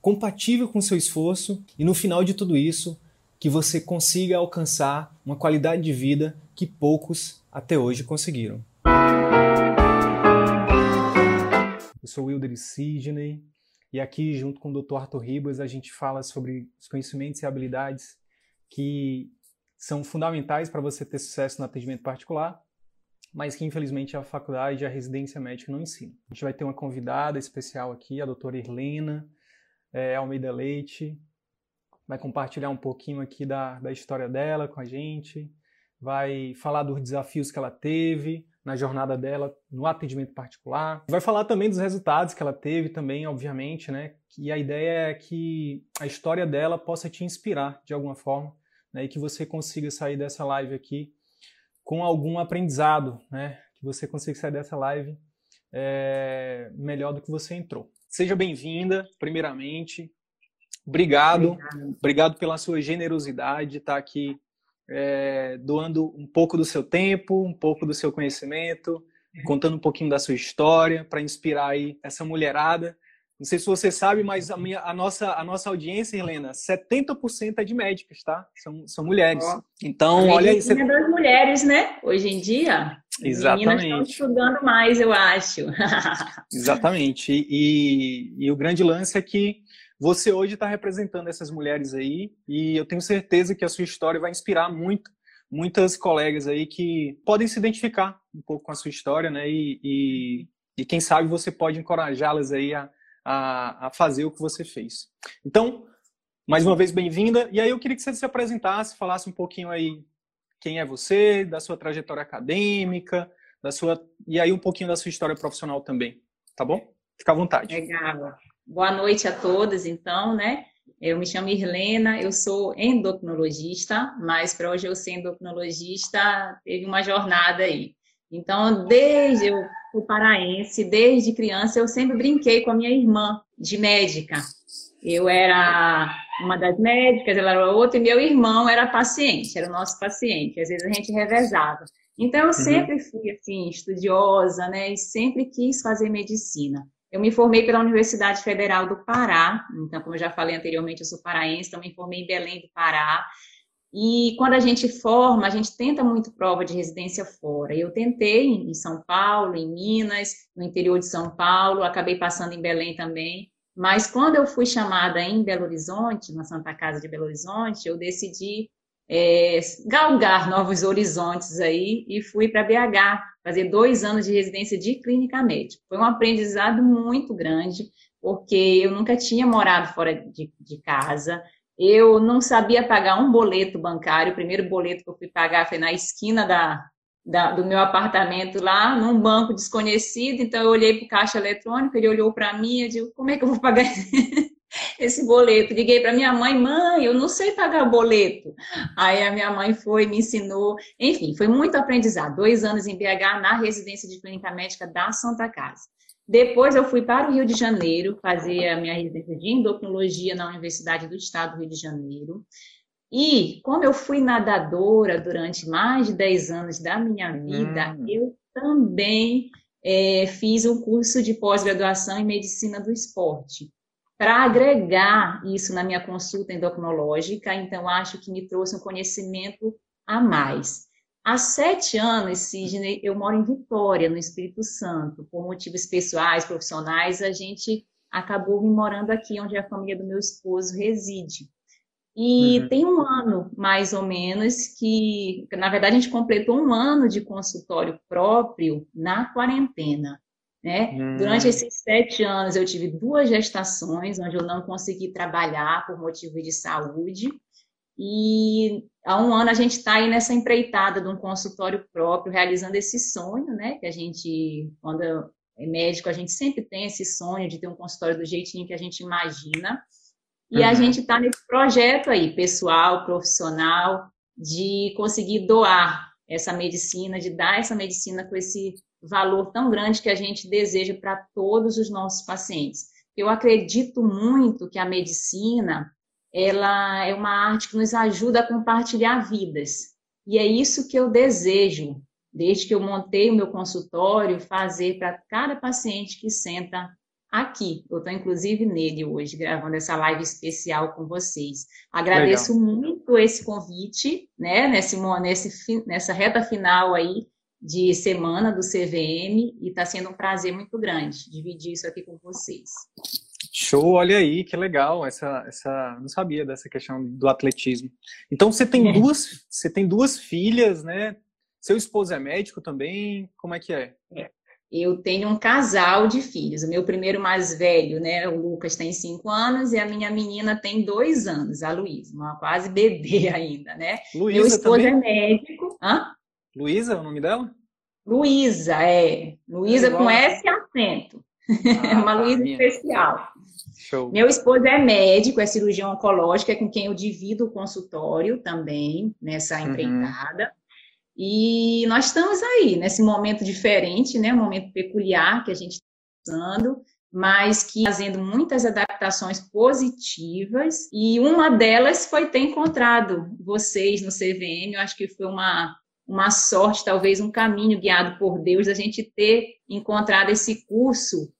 compatível com seu esforço e no final de tudo isso, que você consiga alcançar uma qualidade de vida que poucos até hoje conseguiram. Eu sou Wilder Sidney e aqui, junto com o Dr. Arthur Ribas, a gente fala sobre os conhecimentos e habilidades que são fundamentais para você ter sucesso no atendimento particular, mas que infelizmente a faculdade e a residência médica não ensinam. A gente vai ter uma convidada especial aqui, a doutora Irlena, é, Almeida Leite, vai compartilhar um pouquinho aqui da, da história dela com a gente, vai falar dos desafios que ela teve na jornada dela no atendimento particular, vai falar também dos resultados que ela teve também, obviamente, né? E a ideia é que a história dela possa te inspirar de alguma forma, né? E que você consiga sair dessa live aqui com algum aprendizado, né? Que você consiga sair dessa live é, melhor do que você entrou. Seja bem-vinda, primeiramente. Obrigado, obrigado, obrigado pela sua generosidade de estar aqui é, doando um pouco do seu tempo, um pouco do seu conhecimento, uhum. contando um pouquinho da sua história para inspirar aí essa mulherada. Não sei se você sabe, mas a, minha, a, nossa, a nossa audiência, Helena, 70% é de médicas, tá? São, são mulheres. Oh. Então, olha aí. Você... É das mulheres, né? Hoje em dia. Exatamente. estão estudando mais, eu acho. Exatamente. E, e, e, o grande lance é que você hoje está representando essas mulheres aí e eu tenho certeza que a sua história vai inspirar muito muitas colegas aí que podem se identificar um pouco com a sua história, né? E, e, e quem sabe você pode encorajá-las aí a, a, a fazer o que você fez. Então, mais uma vez, bem-vinda. E aí eu queria que você se apresentasse, falasse um pouquinho aí quem é você, da sua trajetória acadêmica, da sua e aí um pouquinho da sua história profissional também, tá bom? Fica à vontade. Legal. Boa noite a todos, então, né? Eu me chamo Irlena, eu sou endocrinologista, mas para hoje eu ser endocrinologista teve uma jornada aí. Então, desde fui paraense, desde criança eu sempre brinquei com a minha irmã de médica. Eu era uma das médicas, ela era outra, e meu irmão era paciente, era o nosso paciente. Às vezes a gente revezava. Então, eu uhum. sempre fui, assim, estudiosa, né? E sempre quis fazer medicina. Eu me formei pela Universidade Federal do Pará. Então, como eu já falei anteriormente, eu sou paraense, então me formei em Belém do Pará. E quando a gente forma, a gente tenta muito prova de residência fora. Eu tentei em São Paulo, em Minas, no interior de São Paulo, acabei passando em Belém também. Mas quando eu fui chamada em Belo Horizonte, na Santa Casa de Belo Horizonte, eu decidi é, galgar novos horizontes aí e fui para BH fazer dois anos de residência de clínica médica. Foi um aprendizado muito grande, porque eu nunca tinha morado fora de, de casa, eu não sabia pagar um boleto bancário. O primeiro boleto que eu fui pagar foi na esquina da, da, do meu apartamento lá, num banco desconhecido. Então, eu olhei para o caixa eletrônico, ele olhou para mim, eu digo, como é que eu vou pagar esse boleto? Liguei para minha mãe, mãe, eu não sei pagar boleto. Aí a minha mãe foi, me ensinou. Enfim, foi muito aprendizado. Dois anos em BH, na residência de clínica médica da Santa Casa. Depois eu fui para o Rio de Janeiro fazer a minha residência de endocrinologia na Universidade do Estado do Rio de Janeiro. E como eu fui nadadora durante mais de 10 anos da minha vida, hum. eu também é, fiz um curso de pós-graduação em medicina do esporte. Para agregar isso na minha consulta endocrinológica, então acho que me trouxe um conhecimento a mais. Há sete anos, Sidney, eu moro em Vitória, no Espírito Santo. Por motivos pessoais, profissionais, a gente acabou me morando aqui, onde a família do meu esposo reside. E uhum. tem um ano, mais ou menos, que, na verdade, a gente completou um ano de consultório próprio na quarentena. Né? Durante esses sete anos, eu tive duas gestações, onde eu não consegui trabalhar por motivo de saúde. E há um ano a gente está aí nessa empreitada de um consultório próprio, realizando esse sonho, né? Que a gente, quando é médico, a gente sempre tem esse sonho de ter um consultório do jeitinho que a gente imagina. E uhum. a gente está nesse projeto aí, pessoal, profissional, de conseguir doar essa medicina, de dar essa medicina com esse valor tão grande que a gente deseja para todos os nossos pacientes. Eu acredito muito que a medicina, ela é uma arte que nos ajuda a compartilhar vidas. E é isso que eu desejo, desde que eu montei o meu consultório, fazer para cada paciente que senta aqui. Eu estou, inclusive, nele hoje, gravando essa live especial com vocês. Agradeço Legal. muito esse convite, né, nesse, nesse, nessa reta final aí de semana do CVM, e está sendo um prazer muito grande dividir isso aqui com vocês. Show, olha aí, que legal. Essa, essa, não sabia dessa questão do atletismo. Então você tem é. duas, você tem duas filhas, né? Seu esposo é médico também? Como é que é? é eu tenho um casal de filhos. O meu primeiro mais velho, né, o Lucas, tem cinco anos e a minha menina tem dois anos, a Luísa, uma quase bebê ainda, né? Luísa meu esposo também? é médico. Hã? Luísa, é o nome dela? Luísa, é. Luísa é com S acento. Ah, uma tá, Luísa especial. Show. Meu esposo é médico, é cirurgião oncológico, é com quem eu divido o consultório também nessa uhum. empreitada. Uhum. E nós estamos aí, nesse momento diferente, né, um momento peculiar que a gente está passando, mas que fazendo muitas adaptações positivas, e uma delas foi ter encontrado vocês no CVM, eu acho que foi uma, uma sorte, talvez um caminho guiado por Deus, a gente ter encontrado esse curso,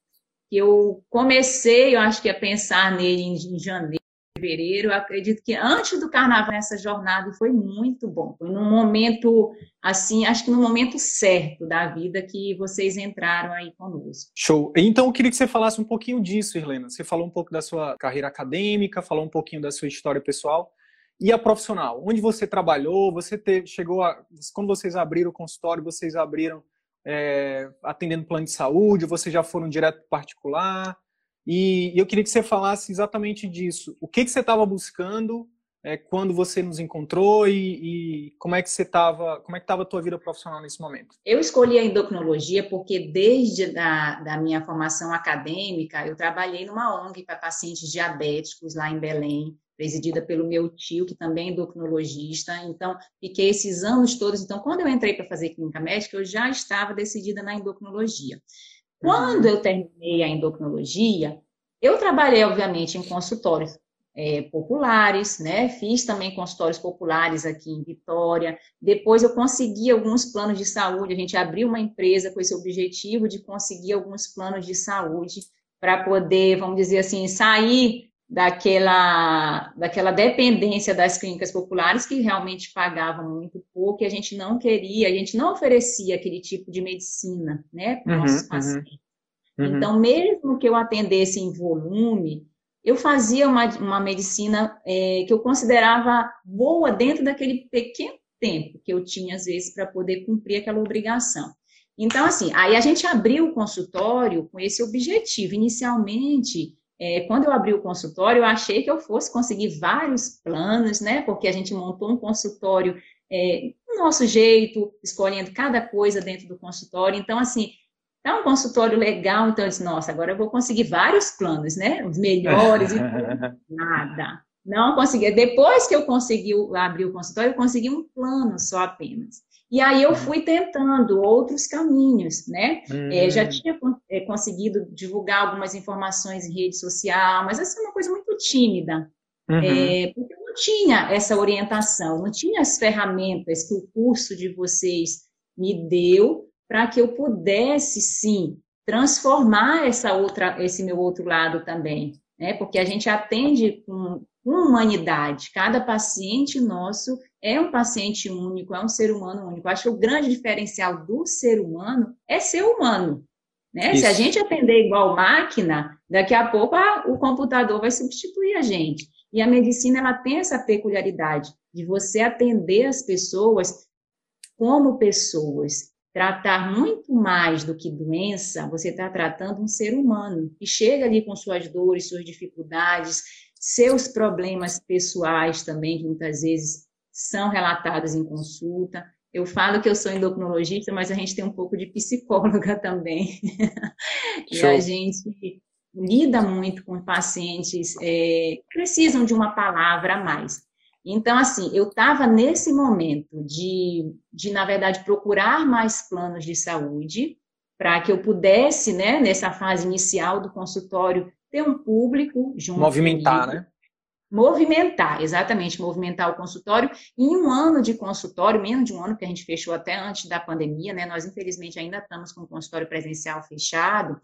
que eu comecei, eu acho que a pensar nele em, janeiro, fevereiro, eu acredito que antes do carnaval essa jornada foi muito bom. Foi num momento assim, acho que no momento certo da vida que vocês entraram aí conosco. Show. Então eu queria que você falasse um pouquinho disso, Irlena. Você falou um pouco da sua carreira acadêmica, falou um pouquinho da sua história pessoal e a profissional. Onde você trabalhou? Você te, chegou a quando vocês abriram o consultório, vocês abriram é, atendendo plano de saúde? Vocês já foram direto particular? E eu queria que você falasse exatamente disso. O que, que você estava buscando é, quando você nos encontrou e, e como é que você estava, como é que estava a tua vida profissional nesse momento? Eu escolhi a endocrinologia porque desde da, da minha formação acadêmica eu trabalhei numa ONG para pacientes diabéticos lá em Belém, presidida pelo meu tio, que também é endocrinologista. Então, fiquei esses anos todos. Então, quando eu entrei para fazer clínica médica, eu já estava decidida na endocrinologia. Quando uhum. eu terminei a endocrinologia, eu trabalhei, obviamente, em consultórios é, populares, né? Fiz também consultórios populares aqui em Vitória. Depois eu consegui alguns planos de saúde. A gente abriu uma empresa com esse objetivo de conseguir alguns planos de saúde para poder, vamos dizer assim, sair daquela, daquela dependência das clínicas populares que realmente pagavam muito pouco e a gente não queria, a gente não oferecia aquele tipo de medicina, né, para uhum, nossos uhum. pacientes. Uhum. Então, mesmo que eu atendesse em volume, eu fazia uma, uma medicina é, que eu considerava boa dentro daquele pequeno tempo que eu tinha, às vezes, para poder cumprir aquela obrigação. Então, assim, aí a gente abriu o consultório com esse objetivo. Inicialmente, é, quando eu abri o consultório, eu achei que eu fosse conseguir vários planos, né? Porque a gente montou um consultório é, do nosso jeito, escolhendo cada coisa dentro do consultório. Então, assim, é um consultório legal. Então, eu disse, nossa, agora eu vou conseguir vários planos, né? Os melhores e. Nada. Não consegui. Depois que eu consegui abrir o consultório, eu consegui um plano só apenas. E aí eu uhum. fui tentando outros caminhos, né? Uhum. É, já hum. tinha é, conseguido divulgar algumas informações em rede social, mas essa é uma coisa muito tímida. Uhum. É, porque eu não tinha essa orientação, não tinha as ferramentas que o curso de vocês me deu para que eu pudesse, sim, transformar essa outra, esse meu outro lado também, né? Porque a gente atende com humanidade. Cada paciente nosso é um paciente único, é um ser humano único. acho que o grande diferencial do ser humano é ser humano. Né? Se a gente atender igual máquina, daqui a pouco ah, o computador vai substituir a gente. E a medicina ela tem essa peculiaridade de você atender as pessoas como pessoas. Tratar muito mais do que doença, você está tratando um ser humano que chega ali com suas dores, suas dificuldades, seus problemas pessoais também, que muitas vezes são relatadas em consulta. Eu falo que eu sou endocrinologista, mas a gente tem um pouco de psicóloga também. e a gente lida muito com pacientes é, que precisam de uma palavra a mais. Então, assim, eu estava nesse momento de, de, na verdade, procurar mais planos de saúde para que eu pudesse, né, nessa fase inicial do consultório, ter um público junto. Movimentar, comigo. né? Movimentar, exatamente, movimentar o consultório. Em um ano de consultório, menos de um ano que a gente fechou até antes da pandemia, né? Nós, infelizmente, ainda estamos com o consultório presencial fechado.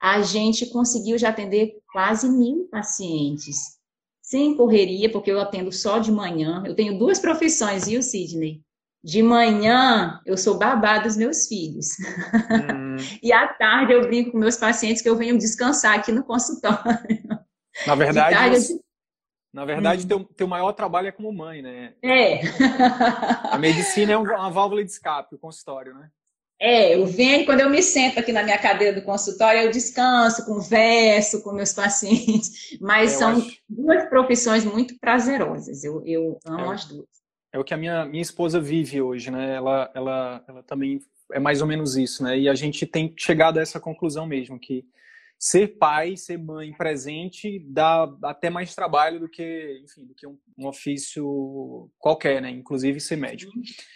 A gente conseguiu já atender quase mil pacientes sem correria, porque eu atendo só de manhã. Eu tenho duas profissões, viu, Sidney? De manhã, eu sou babá dos meus filhos. Hum. e à tarde, eu brinco com meus pacientes que eu venho descansar aqui no consultório. Na verdade, tarde, você... na verdade hum. teu, teu maior trabalho é como mãe, né? É. A medicina é uma válvula de escape, o consultório, né? É, eu venho, quando eu me sento aqui na minha cadeira do consultório, eu descanso, converso com meus pacientes, mas eu são acho... duas profissões muito prazerosas, eu, eu amo é, as duas. É o que a minha, minha esposa vive hoje, né? Ela, ela, ela também é mais ou menos isso, né? E a gente tem chegado a essa conclusão mesmo, que ser pai, ser mãe presente dá até mais trabalho do que, enfim, do que um, um ofício qualquer, né? Inclusive ser médico.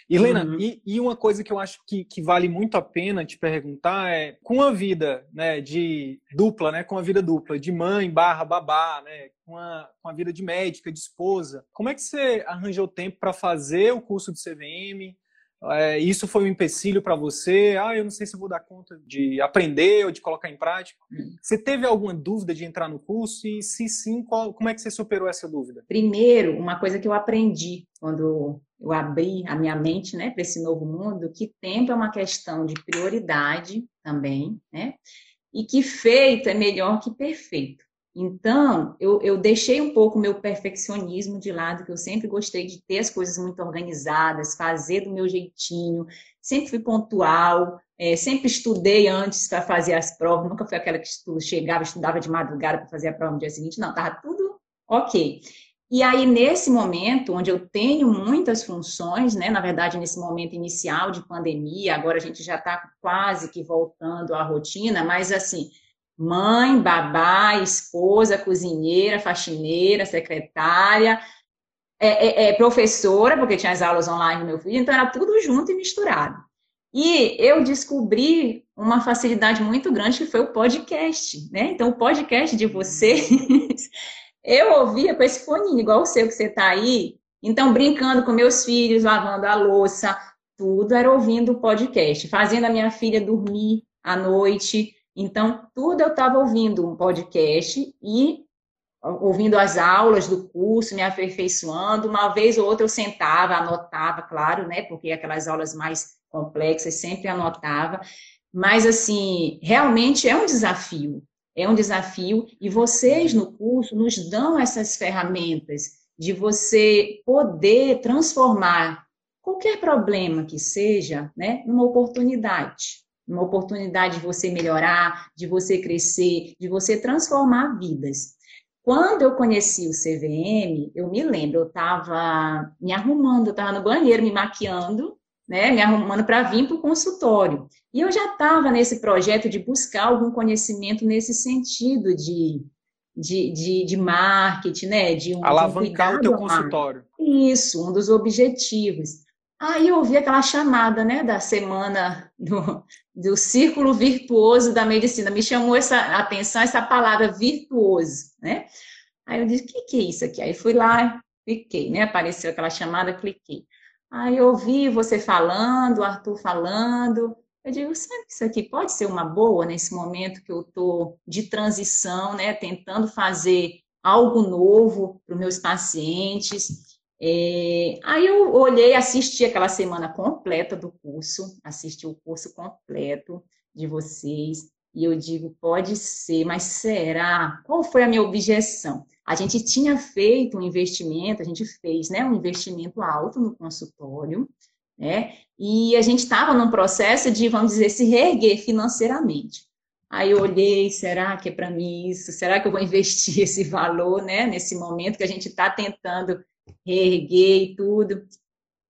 E Helena, uhum. e, e, uma coisa que eu acho que, que vale muito a pena te perguntar é, com a vida, né, de dupla, né, com a vida dupla, de mãe barra babá, né, com a, com a vida de médica, de esposa, como é que você arranjou tempo para fazer o curso de CVM? É, isso foi um empecilho para você? Ah, eu não sei se vou dar conta de aprender ou de colocar em prática. Hum. Você teve alguma dúvida de entrar no curso? E se sim, qual, como é que você superou essa dúvida? Primeiro, uma coisa que eu aprendi quando eu abri a minha mente né, para esse novo mundo, que tempo é uma questão de prioridade também, né? E que feito é melhor que perfeito. Então, eu, eu deixei um pouco o meu perfeccionismo de lado, que eu sempre gostei de ter as coisas muito organizadas, fazer do meu jeitinho, sempre fui pontual, é, sempre estudei antes para fazer as provas, nunca fui aquela que chegava, estudava de madrugada para fazer a prova no dia seguinte, não, estava tudo ok. E aí, nesse momento, onde eu tenho muitas funções, né, na verdade, nesse momento inicial de pandemia, agora a gente já está quase que voltando à rotina, mas assim, mãe, babá, esposa, cozinheira, faxineira, secretária, é, é, é, professora, porque tinha as aulas online do meu filho, então era tudo junto e misturado. E eu descobri uma facilidade muito grande que foi o podcast, né? Então, o podcast de vocês, eu ouvia com esse foninho, igual o seu que você está aí. Então, brincando com meus filhos, lavando a louça, tudo era ouvindo o podcast, fazendo a minha filha dormir à noite, então, tudo eu estava ouvindo um podcast e ouvindo as aulas do curso, me aperfeiçoando. Uma vez ou outra eu sentava, anotava, claro, né? Porque aquelas aulas mais complexas sempre anotava. Mas, assim, realmente é um desafio. É um desafio e vocês no curso nos dão essas ferramentas de você poder transformar qualquer problema que seja, né, numa oportunidade uma oportunidade de você melhorar, de você crescer, de você transformar vidas. Quando eu conheci o CVM, eu me lembro, eu estava me arrumando, eu estava no banheiro me maquiando, né, me arrumando para vir para o consultório. E eu já estava nesse projeto de buscar algum conhecimento nesse sentido de, de, de, de marketing, né? De um, Alavancar o teu consultório. Isso, um dos objetivos. Aí eu ouvi aquela chamada, né, da semana do, do círculo virtuoso da medicina. Me chamou essa atenção essa palavra virtuoso, né? Aí eu disse, o que, que é isso aqui? Aí fui lá, cliquei, né? Apareceu aquela chamada, cliquei. Aí eu ouvi você falando, o Arthur falando. Eu digo, sabe que isso aqui pode ser uma boa nesse momento que eu estou de transição, né? Tentando fazer algo novo para os meus pacientes. É, aí eu olhei, assisti aquela semana completa do curso, assisti o curso completo de vocês, e eu digo, pode ser, mas será? Qual foi a minha objeção? A gente tinha feito um investimento, a gente fez né, um investimento alto no consultório, né? E a gente estava num processo de, vamos dizer, se reerguer financeiramente. Aí eu olhei, será que é para mim isso? Será que eu vou investir esse valor, né? Nesse momento que a gente está tentando reerguei tudo.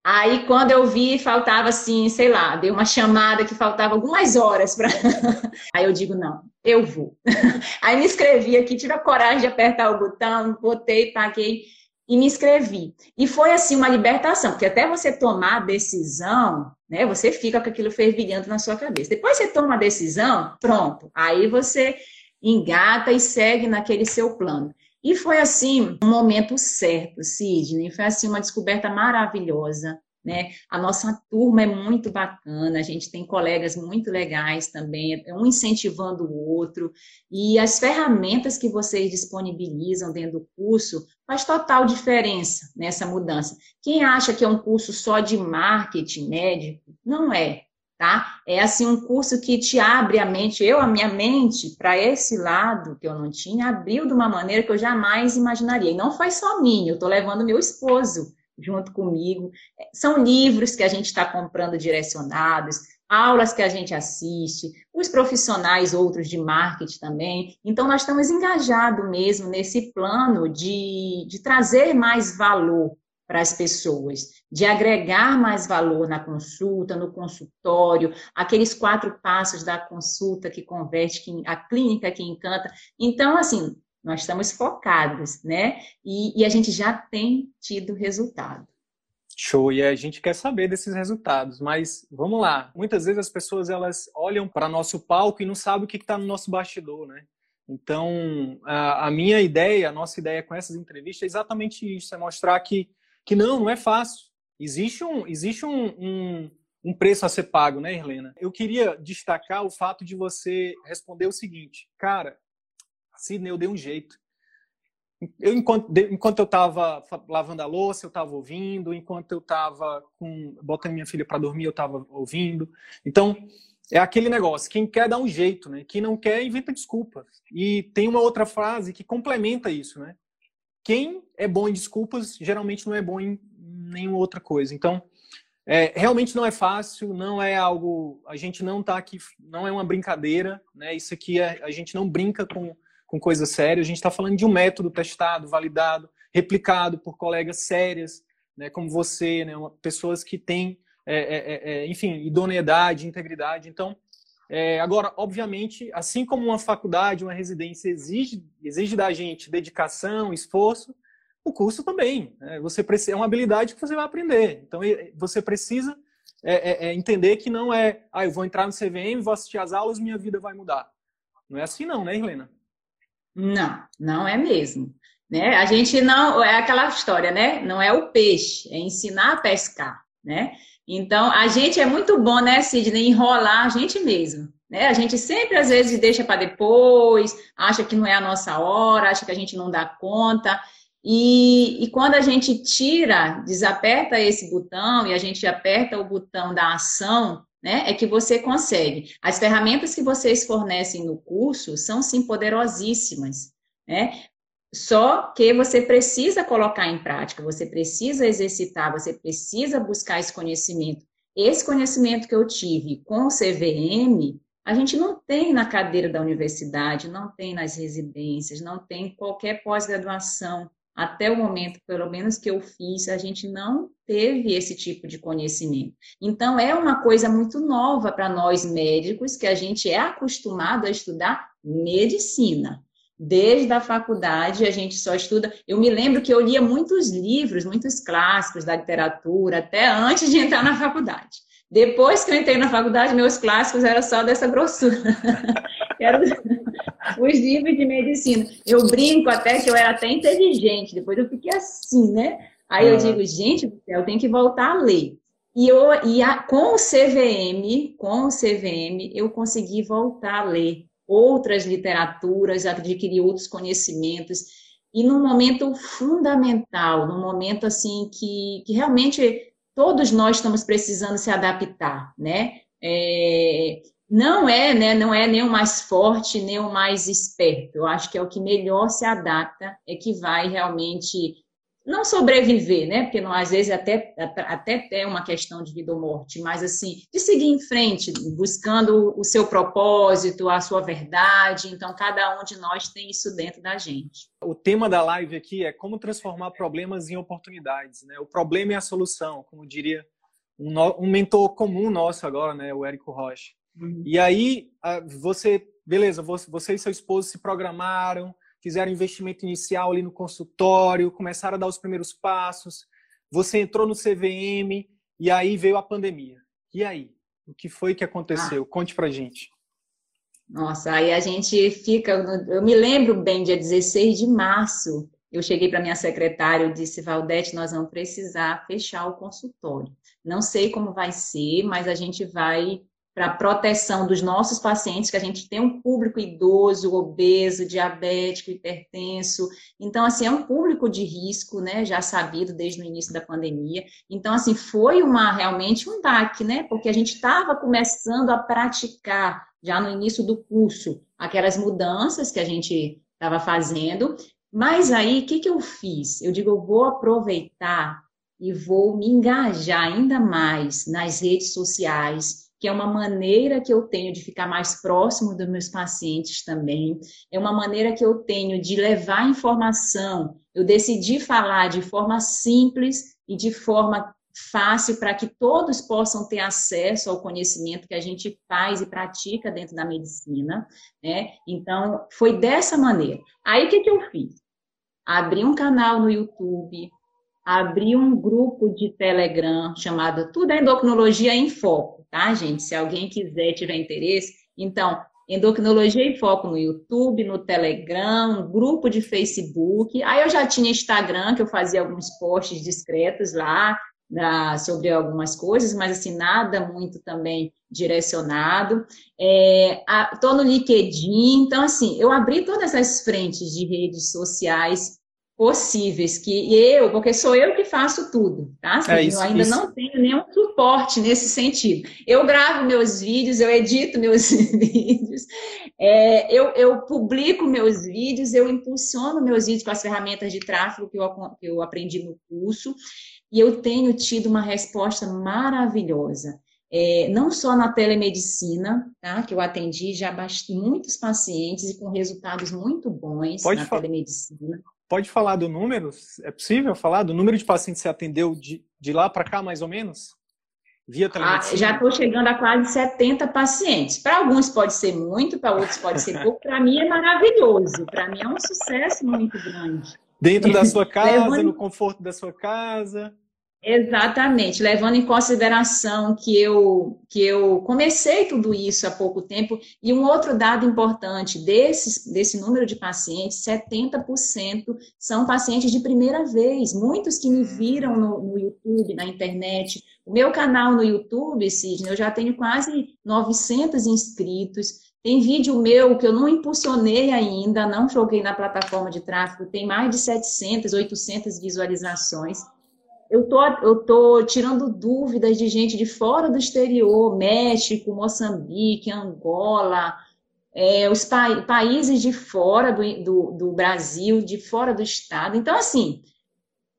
Aí, quando eu vi, faltava assim, sei lá, deu uma chamada que faltava algumas horas para. Aí eu digo, não, eu vou. Aí me inscrevi aqui, tive a coragem de apertar o botão, botei, paguei e me inscrevi. E foi assim uma libertação, porque até você tomar a decisão, né, você fica com aquilo fervilhando na sua cabeça. Depois você toma a decisão, pronto. Aí você engata e segue naquele seu plano. E foi assim um momento certo, Sidney. Foi assim uma descoberta maravilhosa. Né? A nossa turma é muito bacana, a gente tem colegas muito legais também, um incentivando o outro, e as ferramentas que vocês disponibilizam dentro do curso faz total diferença nessa mudança. Quem acha que é um curso só de marketing médico, não é tá? É assim um curso que te abre a mente, eu a minha mente para esse lado que eu não tinha, abriu de uma maneira que eu jamais imaginaria. E não foi só minha, eu estou levando meu esposo junto comigo. São livros que a gente está comprando direcionados, aulas que a gente assiste, os profissionais outros de marketing também. Então, nós estamos engajados mesmo nesse plano de, de trazer mais valor para as pessoas, de agregar mais valor na consulta, no consultório, aqueles quatro passos da consulta que converte, que, a clínica que encanta. Então, assim, nós estamos focados, né? E, e a gente já tem tido resultado. Show, e a gente quer saber desses resultados, mas vamos lá. Muitas vezes as pessoas elas olham para nosso palco e não sabem o que está no nosso bastidor, né? Então, a, a, minha ideia, a nossa ideia com essas entrevistas é exatamente isso: é mostrar que que não, não é fácil. Existe um, existe um, um, um preço a ser pago, né, Helena? Eu queria destacar o fato de você responder o seguinte, cara, Sidney, eu dei um jeito. Eu, enquanto, enquanto eu estava lavando a louça, eu estava ouvindo. Enquanto eu estava botando minha filha para dormir, eu estava ouvindo. Então, é aquele negócio. Quem quer dá um jeito, né? Quem não quer, inventa desculpas. E tem uma outra frase que complementa isso, né? Quem é bom em desculpas geralmente não é bom em nenhuma outra coisa. Então, é, realmente não é fácil, não é algo. A gente não está aqui, não é uma brincadeira, né? Isso aqui é, a gente não brinca com, com coisa séria. A gente está falando de um método testado, validado, replicado por colegas sérias, né? Como você, né? Pessoas que têm, é, é, é, enfim, idoneidade, integridade. Então, é, agora, obviamente, assim como uma faculdade, uma residência exige, exige da gente dedicação, esforço, o curso também. Né? Você precisa, é uma habilidade que você vai aprender. Então, você precisa é, é, é, entender que não é, ah, eu vou entrar no CVM, vou assistir as aulas, minha vida vai mudar. Não é assim não, né, Helena? Não, não é mesmo. Né? A gente não, é aquela história, né? Não é o peixe, é ensinar a pescar, né? Então, a gente é muito bom, né, Sidney, enrolar a gente mesmo. Né? A gente sempre, às vezes, deixa para depois, acha que não é a nossa hora, acha que a gente não dá conta. E, e, quando a gente tira, desaperta esse botão e a gente aperta o botão da ação, né, é que você consegue. As ferramentas que vocês fornecem no curso são, sim, poderosíssimas. Né? Só que você precisa colocar em prática, você precisa exercitar, você precisa buscar esse conhecimento. Esse conhecimento que eu tive com o CVM, a gente não tem na cadeira da universidade, não tem nas residências, não tem qualquer pós-graduação. Até o momento, pelo menos que eu fiz, a gente não teve esse tipo de conhecimento. Então, é uma coisa muito nova para nós médicos, que a gente é acostumado a estudar medicina. Desde a faculdade a gente só estuda. Eu me lembro que eu lia muitos livros, muitos clássicos da literatura, até antes de entrar na faculdade. Depois que eu entrei na faculdade, meus clássicos eram só dessa grossura. eram os livros de medicina. Eu brinco até que eu era até inteligente, depois eu fiquei assim, né? Aí eu digo, gente, eu tenho que voltar a ler. E, eu, e a, com o CVM, com o CVM, eu consegui voltar a ler outras literaturas, adquirir outros conhecimentos, e num momento fundamental, num momento assim que, que realmente todos nós estamos precisando se adaptar, né? É, não é, né? Não é nem o mais forte, nem o mais esperto. Eu acho que é o que melhor se adapta, é que vai realmente não sobreviver, né? Porque não, às vezes até, até é uma questão de vida ou morte, mas assim, de seguir em frente, buscando o seu propósito, a sua verdade. Então, cada um de nós tem isso dentro da gente. O tema da live aqui é como transformar problemas em oportunidades, né? O problema é a solução, como diria um, um mentor comum nosso agora, né? O Érico Rocha. Uhum. E aí, você, beleza, você e seu esposo se programaram, fizeram investimento inicial ali no consultório, começaram a dar os primeiros passos, você entrou no CVM e aí veio a pandemia. E aí? O que foi que aconteceu? Ah. Conte pra gente. Nossa, aí a gente fica. Eu me lembro bem, dia 16 de março, eu cheguei para minha secretária e disse: Valdete, nós vamos precisar fechar o consultório. Não sei como vai ser, mas a gente vai para proteção dos nossos pacientes, que a gente tem um público idoso, obeso, diabético, hipertenso. Então, assim, é um público de risco, né, já sabido desde o início da pandemia. Então, assim, foi uma realmente um baque, né, porque a gente estava começando a praticar já no início do curso aquelas mudanças que a gente estava fazendo. Mas aí, o que, que eu fiz? Eu digo, eu vou aproveitar e vou me engajar ainda mais nas redes sociais, que é uma maneira que eu tenho de ficar mais próximo dos meus pacientes também, é uma maneira que eu tenho de levar informação. Eu decidi falar de forma simples e de forma fácil para que todos possam ter acesso ao conhecimento que a gente faz e pratica dentro da medicina, né? Então, foi dessa maneira. Aí, o que, que eu fiz? Abri um canal no YouTube, abri um grupo de Telegram chamado Tudo é Endocrinologia em Foco tá, gente? Se alguém quiser, tiver interesse. Então, Endocrinologia em Foco no YouTube, no Telegram, grupo de Facebook. Aí eu já tinha Instagram, que eu fazia alguns posts discretos lá sobre algumas coisas, mas assim, nada muito também direcionado. Estou é, no LinkedIn, então assim, eu abri todas as frentes de redes sociais possíveis que eu, porque sou eu que faço tudo, tá? Assim, é isso, eu ainda isso. não tenho nenhum suporte nesse sentido. Eu gravo meus vídeos, eu edito meus vídeos, é, eu, eu, publico meus vídeos, eu impulsiono meus vídeos com as ferramentas de tráfego que eu, que eu aprendi no curso, e eu tenho tido uma resposta maravilhosa. É, não só na telemedicina, tá? Que eu atendi já muitos pacientes e com resultados muito bons Pode na telemedicina Pode falar do número? É possível falar do número de pacientes que você atendeu de, de lá para cá, mais ou menos? Via ah, telemedicina? Ah, já estou chegando a quase 70 pacientes. Para alguns pode ser muito, para outros pode ser pouco. Para mim é maravilhoso. Para mim é um sucesso muito grande. Dentro da sua casa, no conforto da sua casa. Exatamente, levando em consideração que eu, que eu comecei tudo isso há pouco tempo, e um outro dado importante desse, desse número de pacientes, 70% são pacientes de primeira vez, muitos que me viram no, no YouTube, na internet. O meu canal no YouTube, Sidney, eu já tenho quase 900 inscritos, tem vídeo meu que eu não impulsionei ainda, não joguei na plataforma de tráfego, tem mais de 700, 800 visualizações eu tô, eu tô tirando dúvidas de gente de fora do exterior, México, Moçambique, Angola, é, os pa países de fora do, do, do, Brasil, de fora do estado. Então, assim,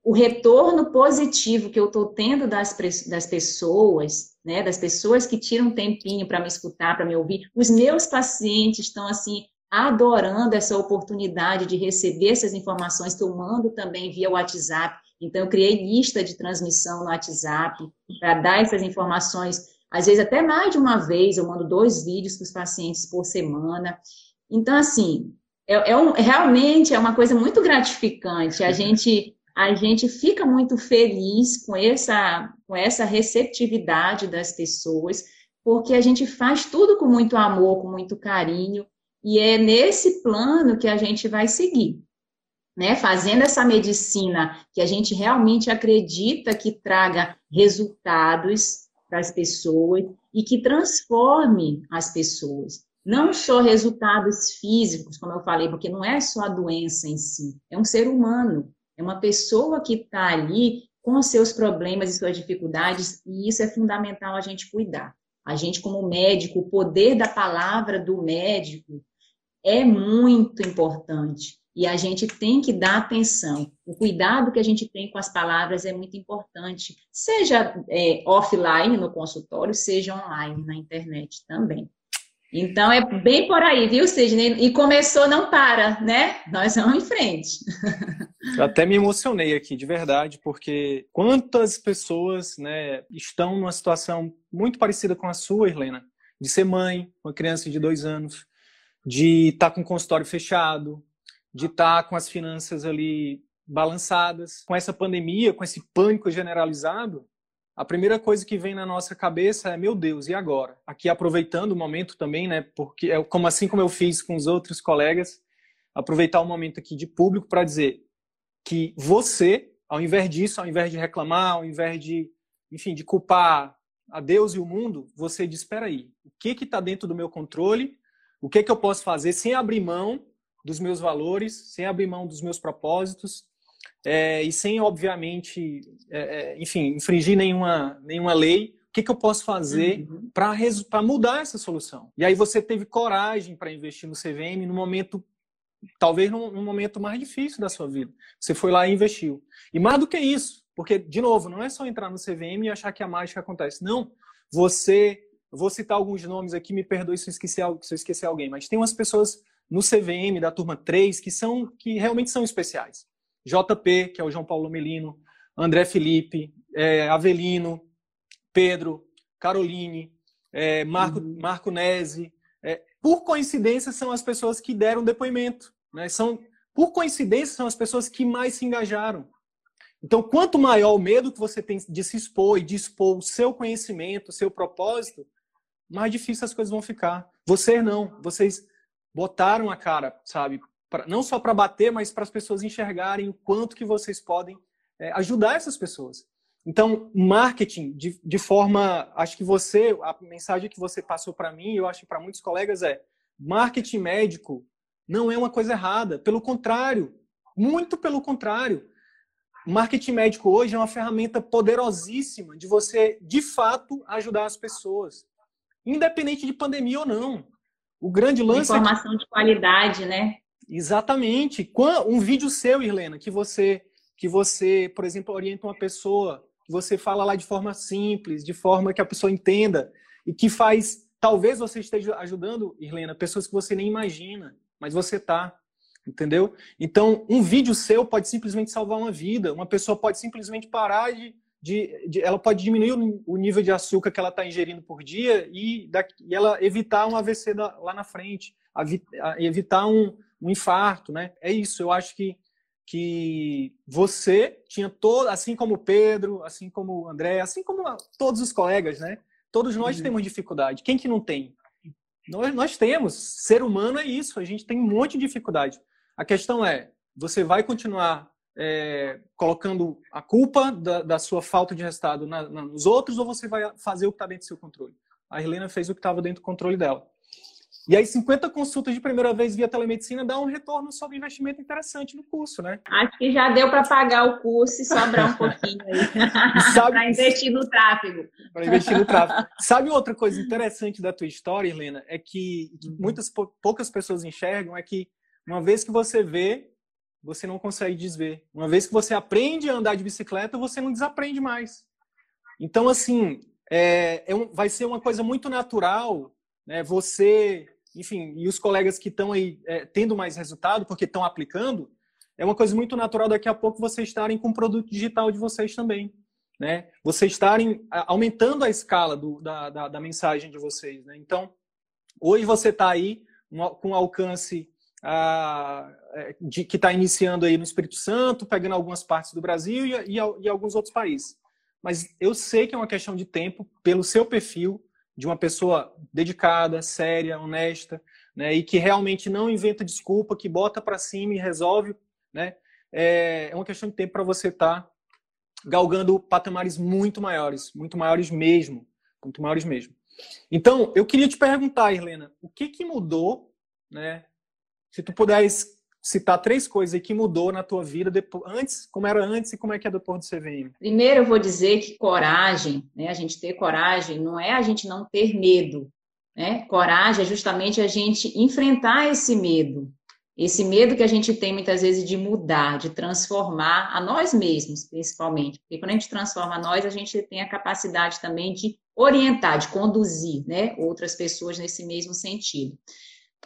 o retorno positivo que eu estou tendo das, das pessoas, né, das pessoas que tiram um tempinho para me escutar, para me ouvir, os meus pacientes estão, assim, adorando essa oportunidade de receber essas informações que eu mando também via WhatsApp então, eu criei lista de transmissão no WhatsApp para dar essas informações, às vezes até mais de uma vez, eu mando dois vídeos para os pacientes por semana. Então, assim, é, é um, realmente é uma coisa muito gratificante. A gente, a gente fica muito feliz com essa, com essa receptividade das pessoas, porque a gente faz tudo com muito amor, com muito carinho, e é nesse plano que a gente vai seguir né, fazendo essa medicina que a gente realmente acredita que traga resultados para as pessoas e que transforme as pessoas. Não só resultados físicos, como eu falei, porque não é só a doença em si, é um ser humano, é uma pessoa que está ali com seus problemas e suas dificuldades, e isso é fundamental a gente cuidar. A gente, como médico, o poder da palavra do médico é muito importante. E a gente tem que dar atenção. O cuidado que a gente tem com as palavras é muito importante, seja é, offline no consultório, seja online na internet também. Então é bem por aí, viu, Sidney? E começou, não para, né? Nós vamos em frente. Eu até me emocionei aqui, de verdade, porque quantas pessoas né, estão numa situação muito parecida com a sua, Helena, de ser mãe, uma criança de dois anos, de estar tá com o consultório fechado, de estar tá com as finanças ali balançadas. Com essa pandemia, com esse pânico generalizado, a primeira coisa que vem na nossa cabeça é, meu Deus, e agora? Aqui aproveitando o momento também, né, porque é como assim como eu fiz com os outros colegas, aproveitar o momento aqui de público para dizer que você, ao invés disso, ao invés de reclamar, ao invés de, enfim, de culpar a Deus e o mundo, você diz, espera aí, o que que está dentro do meu controle? O que que eu posso fazer sem abrir mão dos meus valores, sem abrir mão dos meus propósitos é, e sem, obviamente, é, é, enfim, infringir nenhuma, nenhuma lei. O que, que eu posso fazer uhum. para mudar essa solução? E aí você teve coragem para investir no CVM no momento, talvez num, num momento mais difícil da sua vida. Você foi lá e investiu. E mais do que isso, porque, de novo, não é só entrar no CVM e achar que a mágica acontece. Não, você vou citar alguns nomes aqui, me perdoe se eu esquecer, se eu esquecer alguém, mas tem umas pessoas no CVM da turma 3 que são que realmente são especiais. JP, que é o João Paulo Melino, André Felipe, é, Avelino, Pedro, Caroline, é, Marco, uhum. Marco Nese. É, por coincidência, são as pessoas que deram depoimento. Né? São, por coincidência, são as pessoas que mais se engajaram. Então, quanto maior o medo que você tem de se expor e de expor o seu conhecimento, o seu propósito, mais difícil as coisas vão ficar. Vocês não. Vocês botaram a cara, sabe? Pra, não só para bater, mas para as pessoas enxergarem o quanto que vocês podem é, ajudar essas pessoas. Então, marketing, de, de forma, acho que você, a mensagem que você passou para mim, eu acho que para muitos colegas é, marketing médico não é uma coisa errada, pelo contrário, muito pelo contrário. Marketing médico hoje é uma ferramenta poderosíssima de você, de fato, ajudar as pessoas, independente de pandemia ou não. O grande lance. Informação é que... de qualidade, né? Exatamente. Um vídeo seu, Irlena, que você, que você, por exemplo, orienta uma pessoa, que você fala lá de forma simples, de forma que a pessoa entenda, e que faz. Talvez você esteja ajudando, Irlena, pessoas que você nem imagina, mas você está. Entendeu? Então, um vídeo seu pode simplesmente salvar uma vida. Uma pessoa pode simplesmente parar de, de, de, ela pode diminuir o, o, nível de açúcar que ela está ingerindo por dia e, da, e, ela evitar um AVC da, lá na frente, a, a, evitar um, um, infarto, né? É isso. Eu acho que que você tinha todo, assim como o Pedro, assim como o André, assim como todos os colegas, né? Todos nós uhum. temos dificuldade. Quem que não tem? Nós, nós temos. Ser humano é isso. A gente tem um monte de dificuldade. A questão é, você vai continuar é, colocando a culpa da, da, sua falta de resultado na, na, nos outros ou você vai fazer o que está dentro do seu controle? A Helena fez o que estava dentro do controle dela. E aí, 50 consultas de primeira vez via telemedicina dá um retorno sobre investimento interessante no curso, né? Acho que já deu para pagar o curso e sobrar um pouquinho aí. para investir no tráfego. Para investir no tráfego. Sabe outra coisa interessante da tua história, Helena? É que muitas poucas pessoas enxergam é que uma vez que você vê você não consegue desver. Uma vez que você aprende a andar de bicicleta, você não desaprende mais. Então, assim, é, é um, vai ser uma coisa muito natural, né? Você, enfim, e os colegas que estão aí é, tendo mais resultado, porque estão aplicando, é uma coisa muito natural daqui a pouco vocês estarem com o produto digital de vocês também. Né? Vocês estarem aumentando a escala do, da, da, da, mensagem de vocês. Né? Então, hoje você está aí com alcance é, de, que está iniciando aí no Espírito Santo, pegando algumas partes do Brasil e, e, e, alguns outros países. Mas eu sei que é uma questão de tempo, pelo seu perfil, de uma pessoa dedicada, séria, honesta, né, e que realmente não inventa desculpa, que bota para cima e resolve, né, é, é uma questão de tempo para você estar tá galgando patamares muito maiores, muito maiores mesmo, muito maiores mesmo. Então, eu queria te perguntar, Helena, o que, que mudou né, se tu puderes citar três coisas que mudou na tua vida depois, antes, como era antes e como é que é depois do CVM. Primeiro eu vou dizer que coragem, né? A gente ter coragem não é a gente não ter medo, né? Coragem é justamente a gente enfrentar esse medo. esse medo que a gente tem muitas vezes de mudar, de transformar a nós mesmos, principalmente. Porque quando a gente transforma nós, a gente tem a capacidade também de orientar, de conduzir né, outras pessoas nesse mesmo sentido.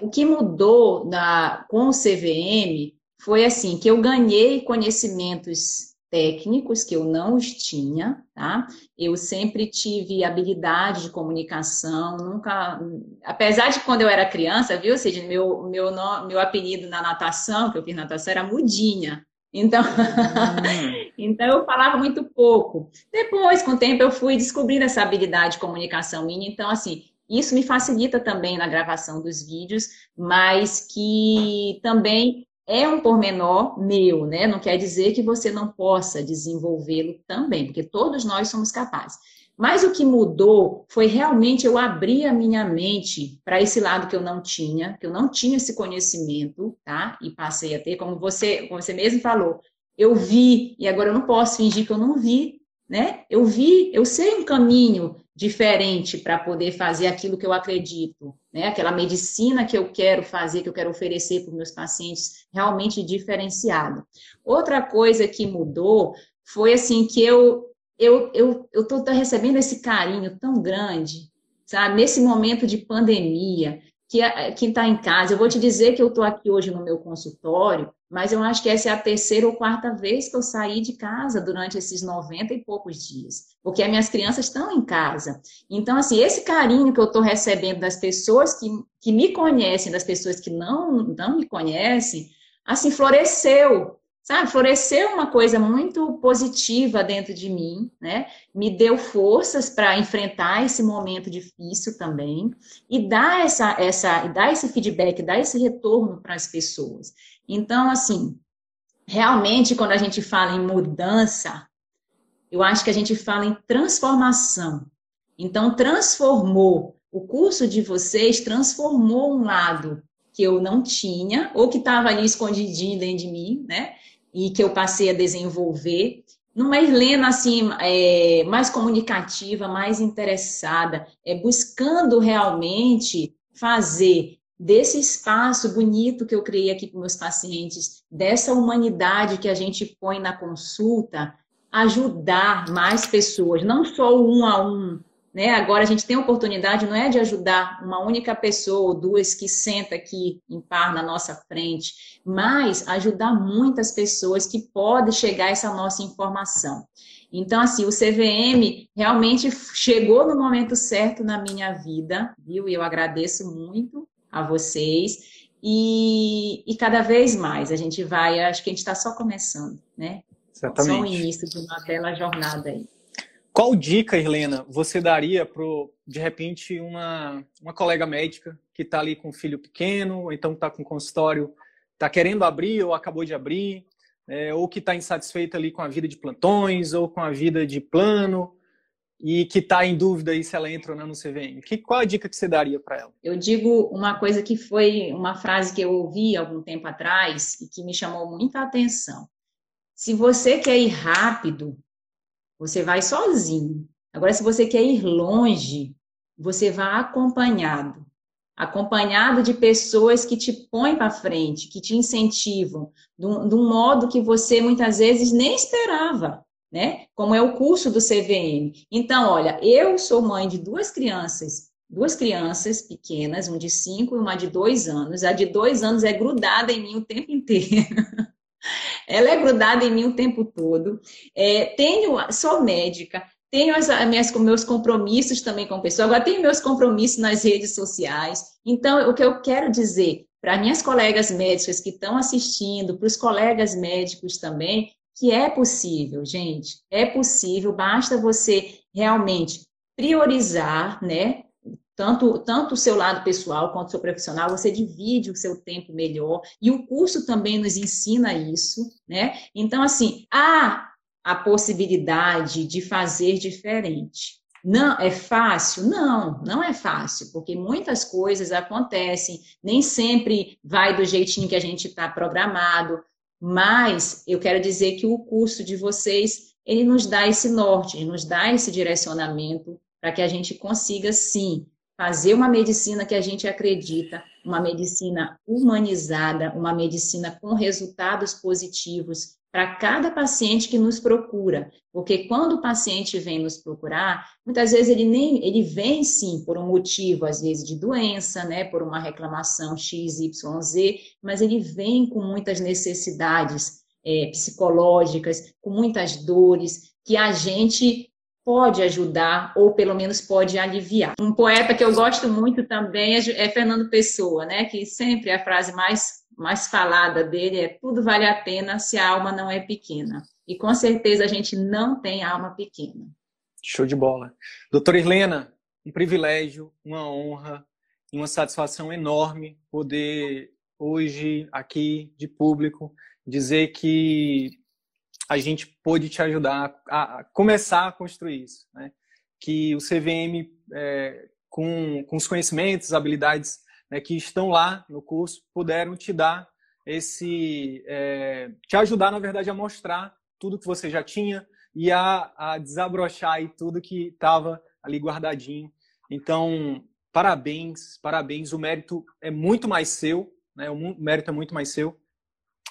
O que mudou na, com o CVM foi assim, que eu ganhei conhecimentos técnicos que eu não os tinha, tá? Eu sempre tive habilidade de comunicação, nunca, apesar de quando eu era criança, viu, Cid, meu meu meu apelido na natação, que eu fiz natação era mudinha. Então, hum. então eu falava muito pouco. Depois, com o tempo, eu fui descobrindo essa habilidade de comunicação minha. Então, assim, isso me facilita também na gravação dos vídeos, mas que também é um pormenor meu, né? Não quer dizer que você não possa desenvolvê-lo também, porque todos nós somos capazes. Mas o que mudou foi realmente eu abrir a minha mente para esse lado que eu não tinha, que eu não tinha esse conhecimento, tá? E passei a ter, como você, como você mesmo falou, eu vi e agora eu não posso fingir que eu não vi, né? Eu vi, eu sei um caminho diferente para poder fazer aquilo que eu acredito, né? Aquela medicina que eu quero fazer, que eu quero oferecer para os meus pacientes, realmente diferenciado. Outra coisa que mudou foi assim que eu eu eu eu tô recebendo esse carinho tão grande, sabe? Nesse momento de pandemia, que quem está em casa, eu vou te dizer que eu estou aqui hoje no meu consultório mas eu acho que essa é a terceira ou quarta vez que eu saí de casa durante esses 90 e poucos dias, porque as minhas crianças estão em casa. Então, assim, esse carinho que eu estou recebendo das pessoas que, que me conhecem, das pessoas que não, não me conhecem, assim, floresceu, sabe? Floresceu uma coisa muito positiva dentro de mim, né? Me deu forças para enfrentar esse momento difícil também e dar essa, essa, dar esse feedback, dar esse retorno para as pessoas. Então, assim, realmente, quando a gente fala em mudança, eu acho que a gente fala em transformação. Então, transformou. O curso de vocês transformou um lado que eu não tinha, ou que estava ali escondidinho dentro de mim, né? E que eu passei a desenvolver. Numa Helena, assim, é, mais comunicativa, mais interessada, é, buscando realmente fazer desse espaço bonito que eu criei aqui com meus pacientes, dessa humanidade que a gente põe na consulta, ajudar mais pessoas, não só um a um. Né? Agora a gente tem a oportunidade, não é de ajudar uma única pessoa ou duas que senta aqui em par na nossa frente, mas ajudar muitas pessoas que podem chegar a essa nossa informação. Então, assim, o CVM realmente chegou no momento certo na minha vida, viu? E eu agradeço muito a vocês. E, e cada vez mais a gente vai, acho que a gente está só começando, né? Exatamente. Só o início de uma bela jornada aí. Qual dica, Helena, você daria para, de repente, uma, uma colega médica que está ali com um filho pequeno, ou então está com um consultório, está querendo abrir ou acabou de abrir, é, ou que está insatisfeita ali com a vida de plantões ou com a vida de plano, e que está em dúvida aí se ela entra ou não no CVM? Que, qual a dica que você daria para ela? Eu digo uma coisa que foi uma frase que eu ouvi algum tempo atrás e que me chamou muita atenção. Se você quer ir rápido, você vai sozinho. Agora, se você quer ir longe, você vai acompanhado. Acompanhado de pessoas que te põem para frente, que te incentivam, de um, modo que você muitas vezes nem esperava né? Como é o curso do CVM. Então, olha, eu sou mãe de duas crianças, duas crianças pequenas, um de cinco e uma de dois anos. A de dois anos é grudada em mim o tempo inteiro. Ela é grudada em mim o tempo todo. É, tenho, sou médica, tenho as, minhas, meus compromissos também com pessoas, agora tenho meus compromissos nas redes sociais. Então, o que eu quero dizer para minhas colegas médicas que estão assistindo, para os colegas médicos também, que é possível, gente, é possível, basta você realmente priorizar, né? Tanto, tanto o seu lado pessoal quanto o seu profissional, você divide o seu tempo melhor, e o curso também nos ensina isso, né? Então, assim, há a possibilidade de fazer diferente. Não é fácil? Não, não é fácil, porque muitas coisas acontecem, nem sempre vai do jeitinho que a gente está programado, mas eu quero dizer que o curso de vocês, ele nos dá esse norte, ele nos dá esse direcionamento para que a gente consiga, sim, fazer uma medicina que a gente acredita, uma medicina humanizada, uma medicina com resultados positivos para cada paciente que nos procura, porque quando o paciente vem nos procurar, muitas vezes ele nem ele vem sim por um motivo, às vezes de doença, né, por uma reclamação X, Y, Z, mas ele vem com muitas necessidades é, psicológicas, com muitas dores, que a gente pode ajudar ou pelo menos pode aliviar. Um poeta que eu gosto muito também é, é Fernando Pessoa, né, que sempre a frase mais mais falada dele é tudo vale a pena se a alma não é pequena. E com certeza a gente não tem alma pequena. Show de bola. Doutora Helena, um privilégio, uma honra e uma satisfação enorme poder hoje aqui de público dizer que a gente pôde te ajudar a começar a construir isso, né? Que o CVM é, com, com os conhecimentos, habilidades né, que estão lá no curso puderam te dar esse, é, te ajudar na verdade a mostrar tudo que você já tinha e a, a desabrochar aí tudo que estava ali guardadinho. Então, parabéns, parabéns. O mérito é muito mais seu, né? O mérito é muito mais seu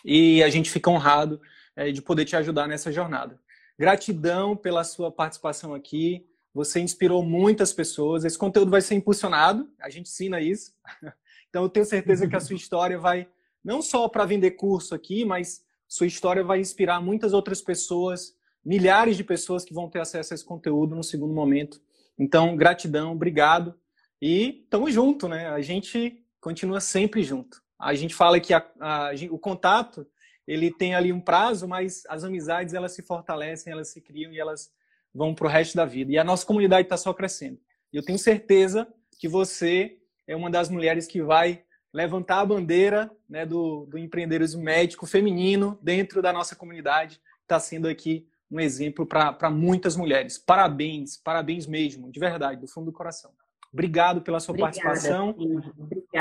e a gente fica honrado é, de poder te ajudar nessa jornada. Gratidão pela sua participação aqui. Você inspirou muitas pessoas. Esse conteúdo vai ser impulsionado, a gente ensina isso. Então, eu tenho certeza que a sua história vai, não só para vender curso aqui, mas sua história vai inspirar muitas outras pessoas, milhares de pessoas que vão ter acesso a esse conteúdo no segundo momento. Então, gratidão, obrigado. E tamo junto, né? A gente continua sempre junto. A gente fala que a, a, o contato ele tem ali um prazo, mas as amizades elas se fortalecem, elas se criam e elas vão para o resto da vida. E a nossa comunidade está só crescendo. E eu tenho certeza que você é uma das mulheres que vai levantar a bandeira né, do, do empreendedorismo médico feminino dentro da nossa comunidade. Está sendo aqui um exemplo para muitas mulheres. Parabéns, parabéns mesmo, de verdade, do fundo do coração. Obrigado pela sua Obrigada, participação.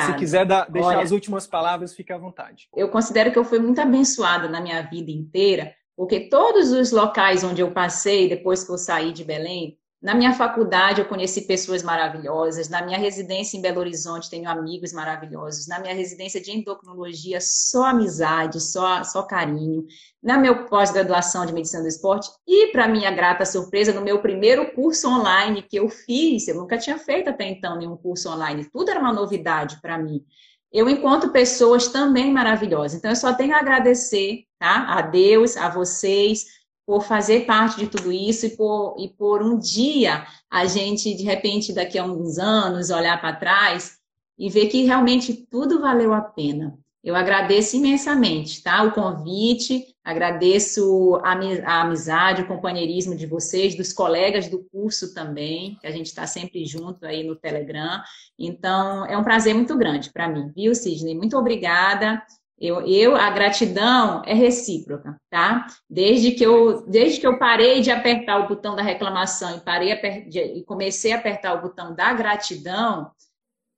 Se quiser dar, deixar Olha, as últimas palavras, fique à vontade. Eu considero que eu fui muito abençoada na minha vida inteira, porque todos os locais onde eu passei, depois que eu saí de Belém, na minha faculdade eu conheci pessoas maravilhosas, na minha residência em Belo Horizonte tenho amigos maravilhosos, na minha residência de endocrinologia só amizade, só, só carinho, na minha pós-graduação de medicina do esporte e para minha grata surpresa no meu primeiro curso online que eu fiz, eu nunca tinha feito até então nenhum curso online, tudo era uma novidade para mim. Eu encontro pessoas também maravilhosas. Então eu só tenho a agradecer, tá? A Deus, a vocês, por fazer parte de tudo isso e por, e por um dia a gente, de repente, daqui a alguns anos, olhar para trás e ver que realmente tudo valeu a pena. Eu agradeço imensamente, tá? O convite, agradeço a, a amizade, o companheirismo de vocês, dos colegas do curso também, que a gente está sempre junto aí no Telegram. Então, é um prazer muito grande para mim, viu, Sidney? Muito obrigada. Eu, eu, a gratidão é recíproca, tá? Desde que eu, desde que eu parei de apertar o botão da reclamação e parei de, e comecei a apertar o botão da gratidão,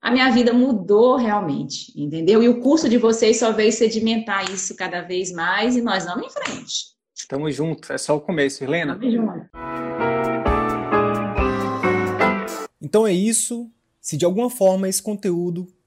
a minha vida mudou realmente, entendeu? E o curso de vocês só veio sedimentar isso cada vez mais e nós vamos em frente. Estamos juntos, é só o começo, Helena. Estamos juntos. Então é isso. Se de alguma forma esse conteúdo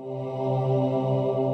O